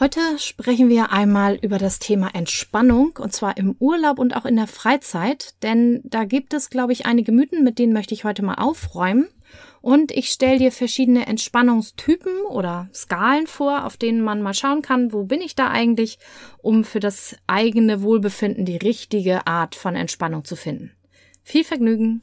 Heute sprechen wir einmal über das Thema Entspannung und zwar im Urlaub und auch in der Freizeit, denn da gibt es, glaube ich, einige Mythen, mit denen möchte ich heute mal aufräumen. Und ich stelle dir verschiedene Entspannungstypen oder Skalen vor, auf denen man mal schauen kann, wo bin ich da eigentlich, um für das eigene Wohlbefinden die richtige Art von Entspannung zu finden. Viel Vergnügen!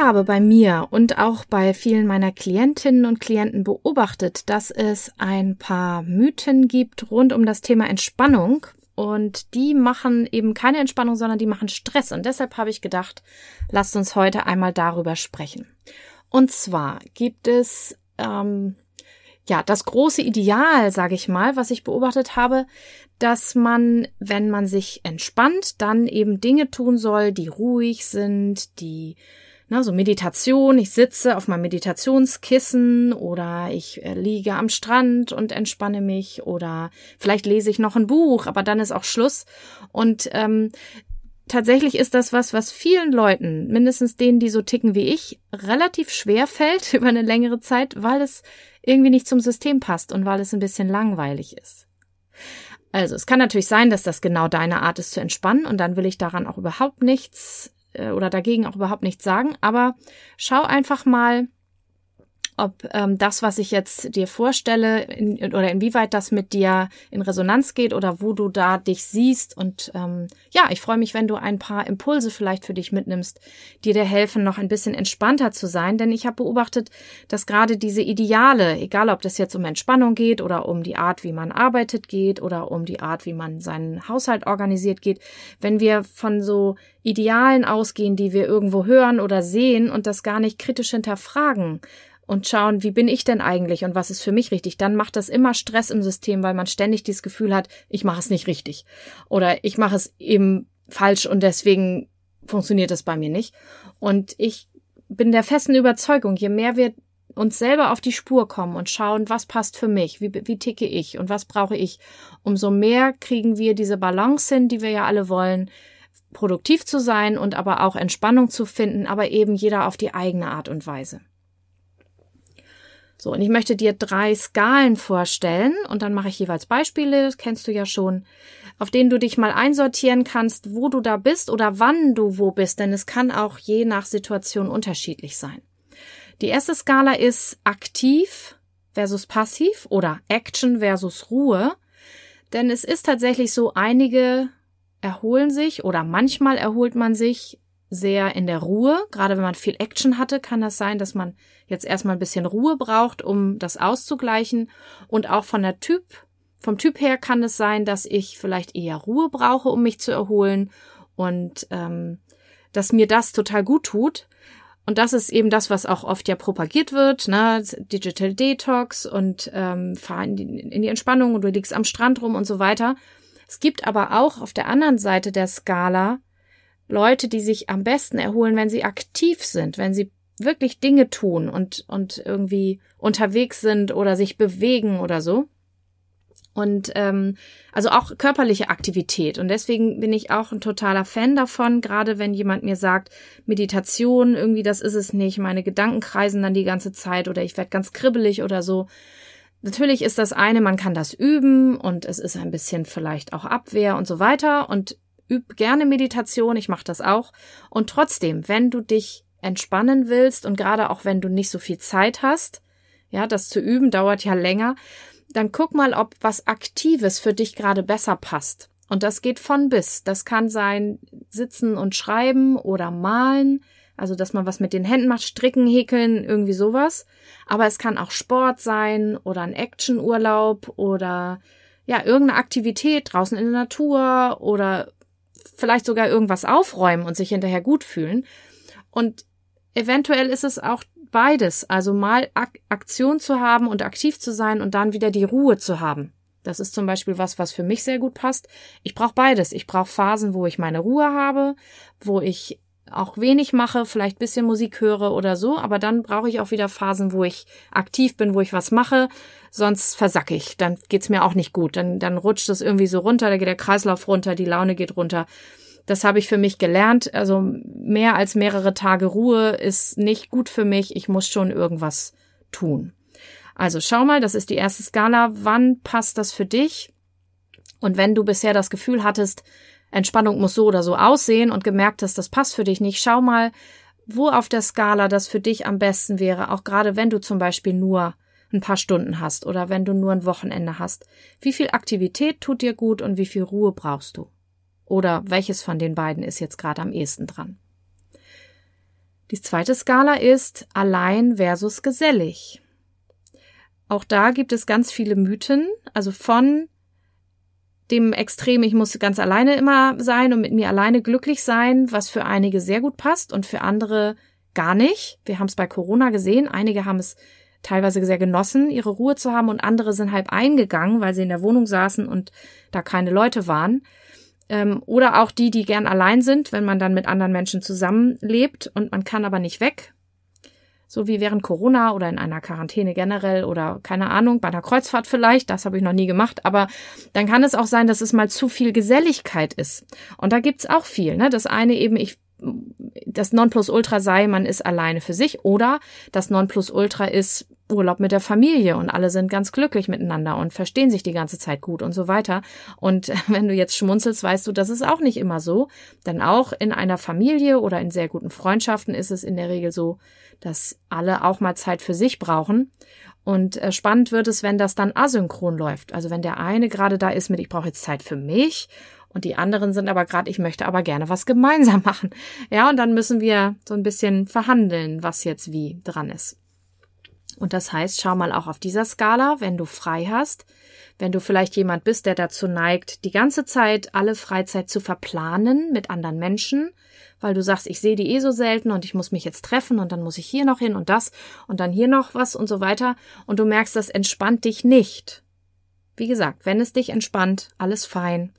Habe bei mir und auch bei vielen meiner Klientinnen und Klienten beobachtet, dass es ein paar Mythen gibt rund um das Thema Entspannung und die machen eben keine Entspannung, sondern die machen Stress. Und deshalb habe ich gedacht, lasst uns heute einmal darüber sprechen. Und zwar gibt es ähm, ja das große Ideal, sage ich mal, was ich beobachtet habe, dass man, wenn man sich entspannt, dann eben Dinge tun soll, die ruhig sind, die na, so Meditation, ich sitze auf meinem Meditationskissen oder ich äh, liege am Strand und entspanne mich oder vielleicht lese ich noch ein Buch, aber dann ist auch Schluss. Und ähm, tatsächlich ist das was, was vielen Leuten, mindestens denen, die so ticken wie ich, relativ schwer fällt über eine längere Zeit, weil es irgendwie nicht zum System passt und weil es ein bisschen langweilig ist. Also, es kann natürlich sein, dass das genau deine Art ist zu entspannen und dann will ich daran auch überhaupt nichts oder dagegen auch überhaupt nichts sagen, aber schau einfach mal, ob ähm, das, was ich jetzt dir vorstelle, in, oder inwieweit das mit dir in Resonanz geht oder wo du da dich siehst. Und ähm, ja, ich freue mich, wenn du ein paar Impulse vielleicht für dich mitnimmst, die dir helfen, noch ein bisschen entspannter zu sein. Denn ich habe beobachtet, dass gerade diese Ideale, egal ob das jetzt um Entspannung geht oder um die Art, wie man arbeitet geht oder um die Art, wie man seinen Haushalt organisiert geht, wenn wir von so Idealen ausgehen, die wir irgendwo hören oder sehen und das gar nicht kritisch hinterfragen, und schauen, wie bin ich denn eigentlich und was ist für mich richtig, dann macht das immer Stress im System, weil man ständig dieses Gefühl hat, ich mache es nicht richtig oder ich mache es eben falsch und deswegen funktioniert es bei mir nicht. Und ich bin der festen Überzeugung, je mehr wir uns selber auf die Spur kommen und schauen, was passt für mich, wie, wie ticke ich und was brauche ich, umso mehr kriegen wir diese Balance hin, die wir ja alle wollen, produktiv zu sein und aber auch Entspannung zu finden, aber eben jeder auf die eigene Art und Weise. So, und ich möchte dir drei Skalen vorstellen und dann mache ich jeweils Beispiele, das kennst du ja schon, auf denen du dich mal einsortieren kannst, wo du da bist oder wann du wo bist, denn es kann auch je nach Situation unterschiedlich sein. Die erste Skala ist aktiv versus passiv oder Action versus Ruhe, denn es ist tatsächlich so, einige erholen sich oder manchmal erholt man sich sehr in der Ruhe. Gerade wenn man viel Action hatte, kann das sein, dass man jetzt erstmal ein bisschen Ruhe braucht, um das auszugleichen. Und auch von der Typ, vom Typ her kann es sein, dass ich vielleicht eher Ruhe brauche, um mich zu erholen und ähm, dass mir das total gut tut. Und das ist eben das, was auch oft ja propagiert wird, ne? Digital Detox und ähm, fahr in die, in die Entspannung und du liegst am Strand rum und so weiter. Es gibt aber auch auf der anderen Seite der Skala Leute, die sich am besten erholen, wenn sie aktiv sind, wenn sie wirklich Dinge tun und, und irgendwie unterwegs sind oder sich bewegen oder so. Und ähm, also auch körperliche Aktivität. Und deswegen bin ich auch ein totaler Fan davon, gerade wenn jemand mir sagt, Meditation, irgendwie das ist es nicht, meine Gedanken kreisen dann die ganze Zeit oder ich werde ganz kribbelig oder so. Natürlich ist das eine, man kann das üben und es ist ein bisschen vielleicht auch Abwehr und so weiter. Und üb gerne Meditation, ich mache das auch. Und trotzdem, wenn du dich entspannen willst und gerade auch wenn du nicht so viel Zeit hast, ja, das zu üben dauert ja länger, dann guck mal, ob was Aktives für dich gerade besser passt. Und das geht von bis. Das kann sein sitzen und schreiben oder malen, also dass man was mit den Händen macht, stricken, häkeln, irgendwie sowas. Aber es kann auch Sport sein oder ein Actionurlaub oder ja, irgendeine Aktivität draußen in der Natur oder vielleicht sogar irgendwas aufräumen und sich hinterher gut fühlen. Und eventuell ist es auch beides. Also mal Ak Aktion zu haben und aktiv zu sein und dann wieder die Ruhe zu haben. Das ist zum Beispiel was, was für mich sehr gut passt. Ich brauche beides. Ich brauche Phasen, wo ich meine Ruhe habe, wo ich auch wenig mache, vielleicht bisschen Musik höre oder so, aber dann brauche ich auch wieder Phasen, wo ich aktiv bin, wo ich was mache, sonst versacke ich, dann geht's mir auch nicht gut, dann, dann rutscht es irgendwie so runter, da geht der Kreislauf runter, die Laune geht runter. Das habe ich für mich gelernt, also mehr als mehrere Tage Ruhe ist nicht gut für mich, ich muss schon irgendwas tun. Also schau mal, das ist die erste Skala, wann passt das für dich? Und wenn du bisher das Gefühl hattest, Entspannung muss so oder so aussehen und gemerkt hast, das passt für dich nicht, schau mal, wo auf der Skala das für dich am besten wäre, auch gerade wenn du zum Beispiel nur ein paar Stunden hast oder wenn du nur ein Wochenende hast. Wie viel Aktivität tut dir gut und wie viel Ruhe brauchst du? Oder welches von den beiden ist jetzt gerade am ehesten dran? Die zweite Skala ist allein versus gesellig. Auch da gibt es ganz viele Mythen, also von dem Extrem, ich muss ganz alleine immer sein und mit mir alleine glücklich sein, was für einige sehr gut passt und für andere gar nicht. Wir haben es bei Corona gesehen. Einige haben es teilweise sehr genossen, ihre Ruhe zu haben und andere sind halb eingegangen, weil sie in der Wohnung saßen und da keine Leute waren. Ähm, oder auch die, die gern allein sind, wenn man dann mit anderen Menschen zusammenlebt und man kann aber nicht weg, so wie während Corona oder in einer Quarantäne generell oder keine Ahnung, bei einer Kreuzfahrt vielleicht, das habe ich noch nie gemacht, aber dann kann es auch sein, dass es mal zu viel Geselligkeit ist. Und da gibt's auch viel. Ne? Das eine eben, ich das Nonplusultra sei, man ist alleine für sich oder das Nonplusultra ist Urlaub mit der Familie und alle sind ganz glücklich miteinander und verstehen sich die ganze Zeit gut und so weiter. Und wenn du jetzt schmunzelst, weißt du, das ist auch nicht immer so. Denn auch in einer Familie oder in sehr guten Freundschaften ist es in der Regel so, dass alle auch mal Zeit für sich brauchen. Und äh, spannend wird es, wenn das dann asynchron läuft. Also wenn der eine gerade da ist mit, ich brauche jetzt Zeit für mich und die anderen sind aber gerade, ich möchte aber gerne was gemeinsam machen. Ja, und dann müssen wir so ein bisschen verhandeln, was jetzt wie dran ist. Und das heißt, schau mal auch auf dieser Skala, wenn du frei hast, wenn du vielleicht jemand bist, der dazu neigt, die ganze Zeit alle Freizeit zu verplanen mit anderen Menschen, weil du sagst, ich sehe die eh so selten und ich muss mich jetzt treffen und dann muss ich hier noch hin und das und dann hier noch was und so weiter und du merkst, das entspannt dich nicht. Wie gesagt, wenn es dich entspannt, alles fein.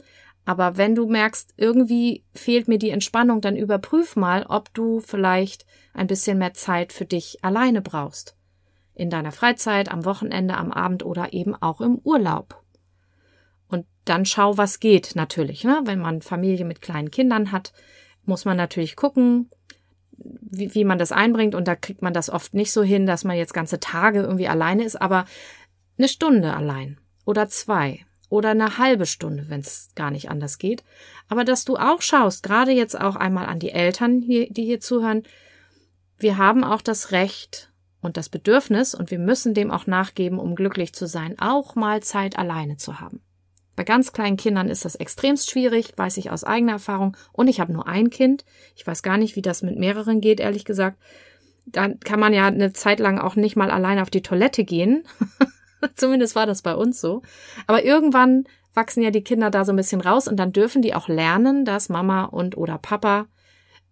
Aber wenn du merkst, irgendwie fehlt mir die Entspannung, dann überprüf mal, ob du vielleicht ein bisschen mehr Zeit für dich alleine brauchst. In deiner Freizeit, am Wochenende, am Abend oder eben auch im Urlaub. Und dann schau, was geht natürlich. Ne? Wenn man Familie mit kleinen Kindern hat, muss man natürlich gucken, wie, wie man das einbringt. Und da kriegt man das oft nicht so hin, dass man jetzt ganze Tage irgendwie alleine ist, aber eine Stunde allein oder zwei oder eine halbe Stunde, wenn es gar nicht anders geht. Aber dass du auch schaust, gerade jetzt auch einmal an die Eltern, hier, die hier zuhören, wir haben auch das Recht und das Bedürfnis und wir müssen dem auch nachgeben, um glücklich zu sein, auch mal Zeit alleine zu haben. Bei ganz kleinen Kindern ist das extremst schwierig, weiß ich aus eigener Erfahrung. Und ich habe nur ein Kind. Ich weiß gar nicht, wie das mit mehreren geht, ehrlich gesagt. Dann kann man ja eine Zeit lang auch nicht mal alleine auf die Toilette gehen. Zumindest war das bei uns so. Aber irgendwann wachsen ja die Kinder da so ein bisschen raus und dann dürfen die auch lernen, dass Mama und oder Papa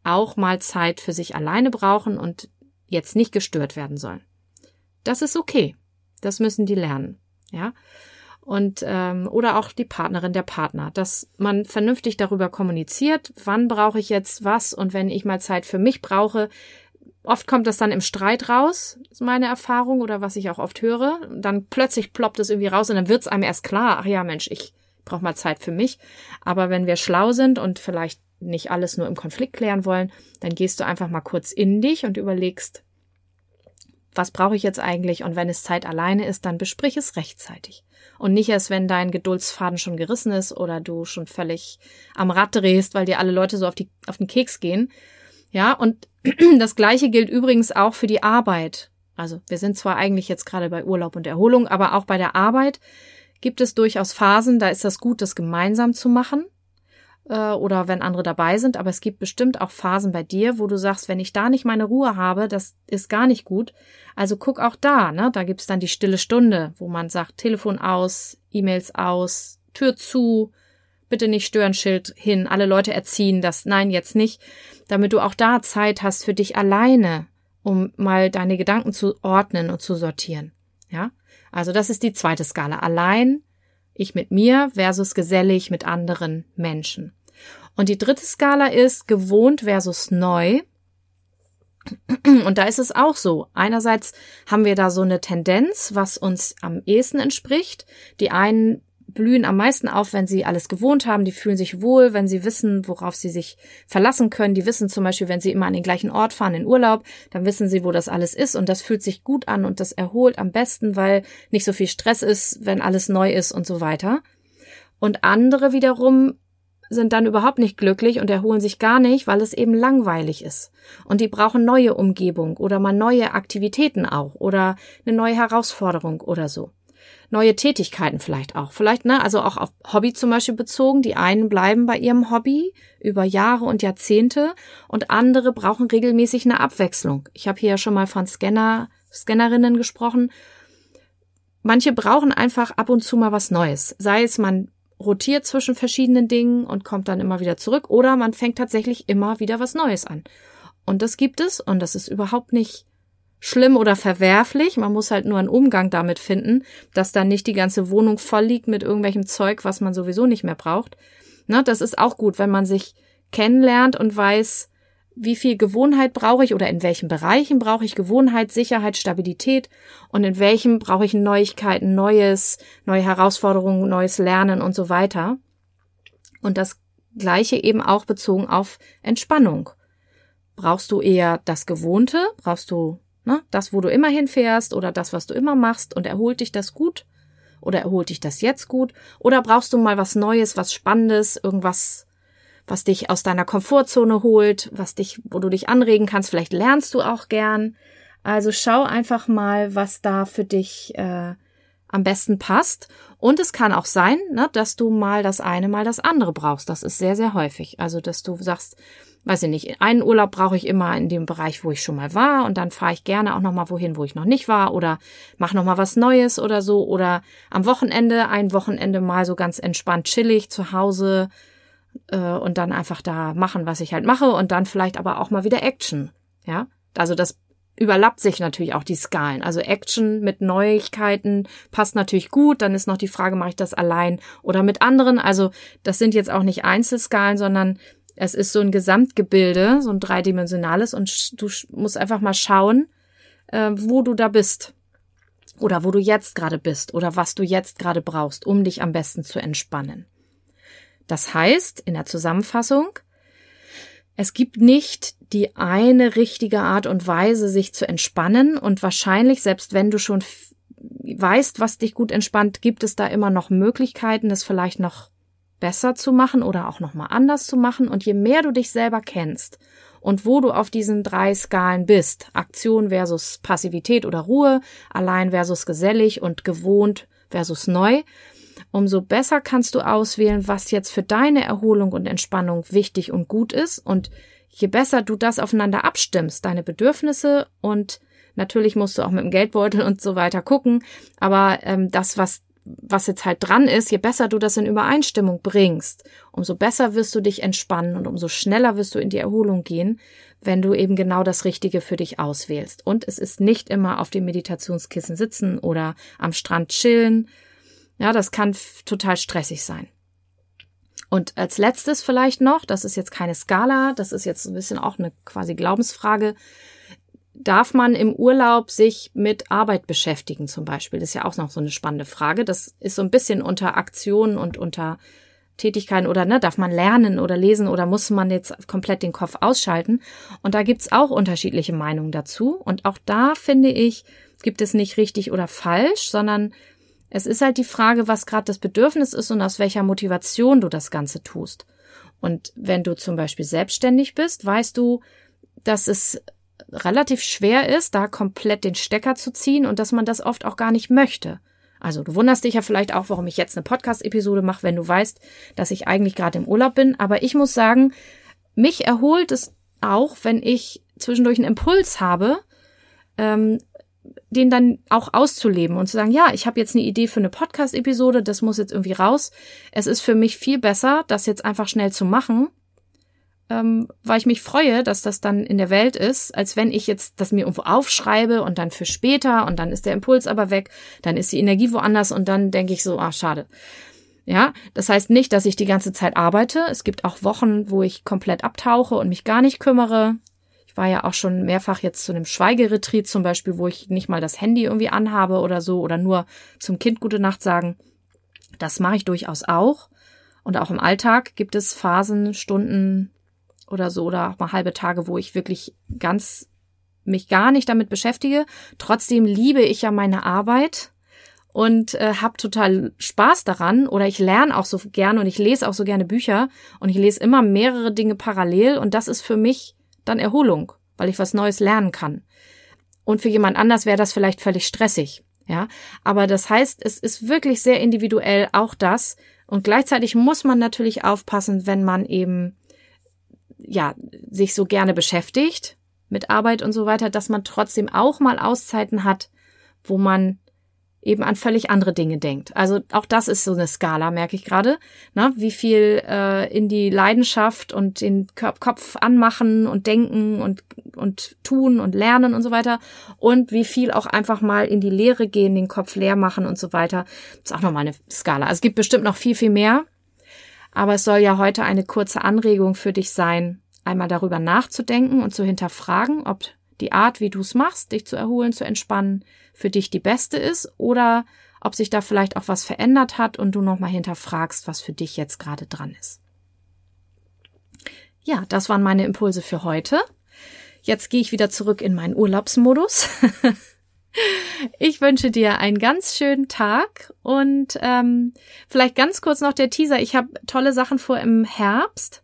auch mal Zeit für sich alleine brauchen und jetzt nicht gestört werden sollen. Das ist okay. Das müssen die lernen. Ja. Und ähm, oder auch die Partnerin, der Partner, dass man vernünftig darüber kommuniziert, wann brauche ich jetzt was und wenn ich mal Zeit für mich brauche, Oft kommt das dann im Streit raus, ist meine Erfahrung oder was ich auch oft höre. Dann plötzlich ploppt es irgendwie raus und dann wird es einem erst klar, ach ja, Mensch, ich brauche mal Zeit für mich. Aber wenn wir schlau sind und vielleicht nicht alles nur im Konflikt klären wollen, dann gehst du einfach mal kurz in dich und überlegst, was brauche ich jetzt eigentlich? Und wenn es Zeit alleine ist, dann besprich es rechtzeitig. Und nicht erst, wenn dein Geduldsfaden schon gerissen ist oder du schon völlig am Rad drehst, weil dir alle Leute so auf, die, auf den Keks gehen. Ja, und das Gleiche gilt übrigens auch für die Arbeit. Also wir sind zwar eigentlich jetzt gerade bei Urlaub und Erholung, aber auch bei der Arbeit gibt es durchaus Phasen, da ist das gut, das gemeinsam zu machen äh, oder wenn andere dabei sind. Aber es gibt bestimmt auch Phasen bei dir, wo du sagst, wenn ich da nicht meine Ruhe habe, das ist gar nicht gut. Also guck auch da, ne? Da gibt's dann die stille Stunde, wo man sagt, Telefon aus, E-Mails aus, Tür zu, bitte nicht stören Schild hin, alle Leute erziehen das, nein, jetzt nicht, damit du auch da Zeit hast für dich alleine um mal deine Gedanken zu ordnen und zu sortieren. Ja? Also das ist die zweite Skala. Allein, ich mit mir versus gesellig mit anderen Menschen. Und die dritte Skala ist gewohnt versus neu. Und da ist es auch so. Einerseits haben wir da so eine Tendenz, was uns am ehesten entspricht. Die einen blühen am meisten auf, wenn sie alles gewohnt haben. Die fühlen sich wohl, wenn sie wissen, worauf sie sich verlassen können. Die wissen zum Beispiel, wenn sie immer an den gleichen Ort fahren in Urlaub, dann wissen sie, wo das alles ist und das fühlt sich gut an und das erholt am besten, weil nicht so viel Stress ist, wenn alles neu ist und so weiter. Und andere wiederum sind dann überhaupt nicht glücklich und erholen sich gar nicht, weil es eben langweilig ist. Und die brauchen neue Umgebung oder mal neue Aktivitäten auch oder eine neue Herausforderung oder so. Neue Tätigkeiten vielleicht auch. Vielleicht, ne, also auch auf Hobby zum Beispiel bezogen. Die einen bleiben bei ihrem Hobby über Jahre und Jahrzehnte und andere brauchen regelmäßig eine Abwechslung. Ich habe hier ja schon mal von Scanner, Scannerinnen gesprochen. Manche brauchen einfach ab und zu mal was Neues. Sei es man rotiert zwischen verschiedenen Dingen und kommt dann immer wieder zurück oder man fängt tatsächlich immer wieder was Neues an. Und das gibt es und das ist überhaupt nicht schlimm oder verwerflich. Man muss halt nur einen Umgang damit finden, dass dann nicht die ganze Wohnung voll liegt mit irgendwelchem Zeug, was man sowieso nicht mehr braucht. Na, das ist auch gut, wenn man sich kennenlernt und weiß, wie viel Gewohnheit brauche ich oder in welchen Bereichen brauche ich Gewohnheit, Sicherheit, Stabilität und in welchen brauche ich Neuigkeiten, Neues, neue Herausforderungen, neues Lernen und so weiter. Und das Gleiche eben auch bezogen auf Entspannung. Brauchst du eher das Gewohnte? Brauchst du ne, das, wo du immer hinfährst oder das, was du immer machst und erholt dich das gut? Oder erholt dich das jetzt gut? Oder brauchst du mal was Neues, was Spannendes, irgendwas was dich aus deiner Komfortzone holt, was dich, wo du dich anregen kannst. Vielleicht lernst du auch gern. Also schau einfach mal, was da für dich äh, am besten passt. Und es kann auch sein, ne, dass du mal das eine, mal das andere brauchst. Das ist sehr, sehr häufig. Also, dass du sagst, weiß ich nicht, einen Urlaub brauche ich immer in dem Bereich, wo ich schon mal war und dann fahre ich gerne auch noch mal wohin, wo ich noch nicht war oder mach noch mal was Neues oder so oder am Wochenende ein Wochenende mal so ganz entspannt chillig zu Hause äh, und dann einfach da machen, was ich halt mache und dann vielleicht aber auch mal wieder Action. Ja, also das überlappt sich natürlich auch die Skalen. Also Action mit Neuigkeiten passt natürlich gut. Dann ist noch die Frage, mache ich das allein oder mit anderen? Also das sind jetzt auch nicht Einzelskalen, sondern es ist so ein Gesamtgebilde, so ein dreidimensionales und du musst einfach mal schauen, äh, wo du da bist oder wo du jetzt gerade bist oder was du jetzt gerade brauchst, um dich am besten zu entspannen. Das heißt, in der Zusammenfassung, es gibt nicht die eine richtige Art und Weise, sich zu entspannen. Und wahrscheinlich, selbst wenn du schon weißt, was dich gut entspannt, gibt es da immer noch Möglichkeiten, es vielleicht noch besser zu machen oder auch noch mal anders zu machen. Und je mehr du dich selber kennst und wo du auf diesen drei Skalen bist, Aktion versus Passivität oder Ruhe, allein versus gesellig und gewohnt versus neu, umso besser kannst du auswählen, was jetzt für deine Erholung und Entspannung wichtig und gut ist. Und je besser du das aufeinander abstimmst, deine Bedürfnisse und natürlich musst du auch mit dem Geldbeutel und so weiter gucken, aber ähm, das, was was jetzt halt dran ist, je besser du das in Übereinstimmung bringst, umso besser wirst du dich entspannen und umso schneller wirst du in die Erholung gehen, wenn du eben genau das Richtige für dich auswählst. Und es ist nicht immer auf dem Meditationskissen sitzen oder am Strand chillen, ja, das kann total stressig sein. Und als letztes vielleicht noch, das ist jetzt keine Skala, das ist jetzt ein bisschen auch eine quasi Glaubensfrage. Darf man im Urlaub sich mit Arbeit beschäftigen zum Beispiel? Das ist ja auch noch so eine spannende Frage. Das ist so ein bisschen unter Aktionen und unter Tätigkeiten oder ne, darf man lernen oder lesen oder muss man jetzt komplett den Kopf ausschalten? Und da gibt's auch unterschiedliche Meinungen dazu. Und auch da finde ich, gibt es nicht richtig oder falsch, sondern es ist halt die Frage, was gerade das Bedürfnis ist und aus welcher Motivation du das Ganze tust. Und wenn du zum Beispiel selbstständig bist, weißt du, dass es relativ schwer ist, da komplett den Stecker zu ziehen und dass man das oft auch gar nicht möchte. Also du wunderst dich ja vielleicht auch, warum ich jetzt eine Podcast-Episode mache, wenn du weißt, dass ich eigentlich gerade im Urlaub bin. Aber ich muss sagen, mich erholt es auch, wenn ich zwischendurch einen Impuls habe, ähm, den dann auch auszuleben und zu sagen, ja, ich habe jetzt eine Idee für eine Podcast-Episode, das muss jetzt irgendwie raus. Es ist für mich viel besser, das jetzt einfach schnell zu machen, ähm, weil ich mich freue, dass das dann in der Welt ist, als wenn ich jetzt das mir irgendwo aufschreibe und dann für später und dann ist der Impuls aber weg, dann ist die Energie woanders und dann denke ich so, ah, schade. Ja, das heißt nicht, dass ich die ganze Zeit arbeite. Es gibt auch Wochen, wo ich komplett abtauche und mich gar nicht kümmere. Ich war ja auch schon mehrfach jetzt zu einem Schweigeretreat zum Beispiel, wo ich nicht mal das Handy irgendwie anhabe oder so oder nur zum Kind gute Nacht sagen. Das mache ich durchaus auch. Und auch im Alltag gibt es Phasen, Stunden oder so oder auch mal halbe Tage, wo ich wirklich ganz mich gar nicht damit beschäftige. Trotzdem liebe ich ja meine Arbeit und äh, habe total Spaß daran oder ich lerne auch so gerne und ich lese auch so gerne Bücher und ich lese immer mehrere Dinge parallel und das ist für mich dann Erholung, weil ich was Neues lernen kann. Und für jemand anders wäre das vielleicht völlig stressig. Ja, aber das heißt, es ist wirklich sehr individuell auch das. Und gleichzeitig muss man natürlich aufpassen, wenn man eben, ja, sich so gerne beschäftigt mit Arbeit und so weiter, dass man trotzdem auch mal Auszeiten hat, wo man eben an völlig andere Dinge denkt. Also auch das ist so eine Skala, merke ich gerade. Ne? Wie viel äh, in die Leidenschaft und den Kopf anmachen und denken und, und tun und lernen und so weiter. Und wie viel auch einfach mal in die Lehre gehen, den Kopf leer machen und so weiter. Das ist auch nochmal eine Skala. Also es gibt bestimmt noch viel, viel mehr. Aber es soll ja heute eine kurze Anregung für dich sein, einmal darüber nachzudenken und zu hinterfragen, ob die Art, wie du es machst, dich zu erholen, zu entspannen, für dich die beste ist oder ob sich da vielleicht auch was verändert hat und du nochmal hinterfragst, was für dich jetzt gerade dran ist. Ja, das waren meine Impulse für heute. Jetzt gehe ich wieder zurück in meinen Urlaubsmodus. ich wünsche dir einen ganz schönen Tag und ähm, vielleicht ganz kurz noch der Teaser. Ich habe tolle Sachen vor im Herbst.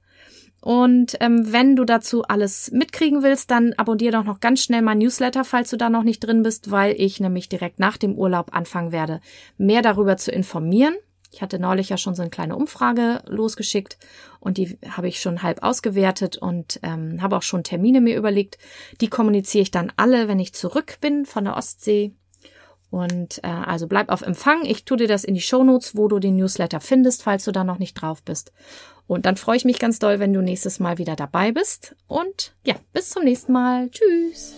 Und ähm, wenn du dazu alles mitkriegen willst, dann abonniere doch noch ganz schnell mein Newsletter, falls du da noch nicht drin bist, weil ich nämlich direkt nach dem Urlaub anfangen werde, mehr darüber zu informieren. Ich hatte neulich ja schon so eine kleine Umfrage losgeschickt und die habe ich schon halb ausgewertet und ähm, habe auch schon Termine mir überlegt. Die kommuniziere ich dann alle, wenn ich zurück bin von der Ostsee. Und äh, also bleib auf Empfang. Ich tue dir das in die Shownotes, wo du den Newsletter findest, falls du da noch nicht drauf bist. Und dann freue ich mich ganz doll, wenn du nächstes Mal wieder dabei bist. Und ja, bis zum nächsten Mal. Tschüss.